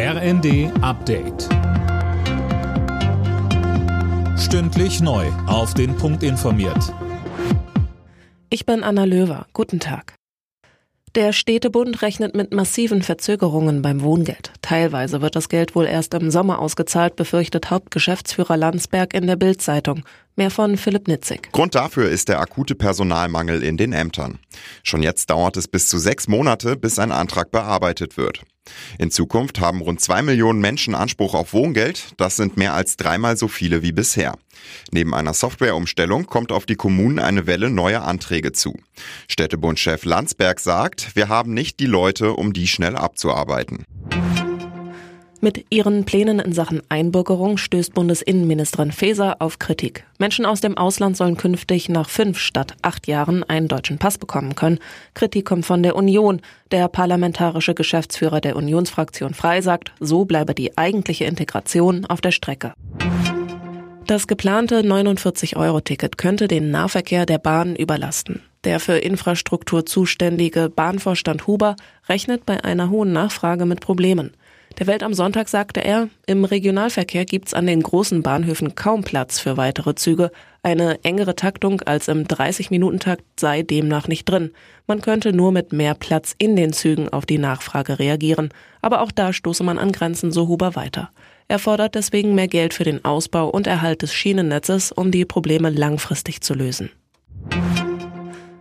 RND Update. Stündlich neu. Auf den Punkt informiert. Ich bin Anna Löwer. Guten Tag. Der Städtebund rechnet mit massiven Verzögerungen beim Wohngeld. Teilweise wird das Geld wohl erst im Sommer ausgezahlt, befürchtet Hauptgeschäftsführer Landsberg in der Bild-Zeitung. Mehr von Philipp Nitzig. Grund dafür ist der akute Personalmangel in den Ämtern. Schon jetzt dauert es bis zu sechs Monate, bis ein Antrag bearbeitet wird. In Zukunft haben rund zwei Millionen Menschen Anspruch auf Wohngeld. Das sind mehr als dreimal so viele wie bisher. Neben einer Softwareumstellung kommt auf die Kommunen eine Welle neuer Anträge zu. Städtebundchef Landsberg sagt, wir haben nicht die Leute, um die schnell abzuarbeiten. Mit ihren Plänen in Sachen Einbürgerung stößt Bundesinnenministerin Faeser auf Kritik. Menschen aus dem Ausland sollen künftig nach fünf statt acht Jahren einen deutschen Pass bekommen können. Kritik kommt von der Union. Der parlamentarische Geschäftsführer der Unionsfraktion Frei sagt, so bleibe die eigentliche Integration auf der Strecke. Das geplante 49-Euro-Ticket könnte den Nahverkehr der Bahn überlasten. Der für Infrastruktur zuständige Bahnvorstand Huber rechnet bei einer hohen Nachfrage mit Problemen. Der Welt am Sonntag sagte er, im Regionalverkehr gibt's an den großen Bahnhöfen kaum Platz für weitere Züge. Eine engere Taktung als im 30-Minuten-Takt sei demnach nicht drin. Man könnte nur mit mehr Platz in den Zügen auf die Nachfrage reagieren. Aber auch da stoße man an Grenzen, so Huber weiter. Er fordert deswegen mehr Geld für den Ausbau und Erhalt des Schienennetzes, um die Probleme langfristig zu lösen.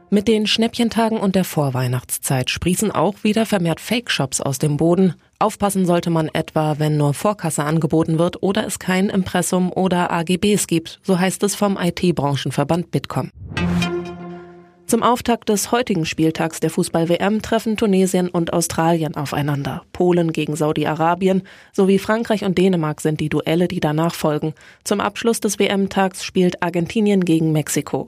Mit den Schnäppchentagen und der Vorweihnachtszeit sprießen auch wieder vermehrt Fake-Shops aus dem Boden. Aufpassen sollte man etwa, wenn nur Vorkasse angeboten wird oder es kein Impressum oder AGBs gibt, so heißt es vom IT-Branchenverband Bitkom. Zum Auftakt des heutigen Spieltags der Fußball-WM treffen Tunesien und Australien aufeinander. Polen gegen Saudi-Arabien sowie Frankreich und Dänemark sind die Duelle, die danach folgen. Zum Abschluss des WM-Tags spielt Argentinien gegen Mexiko.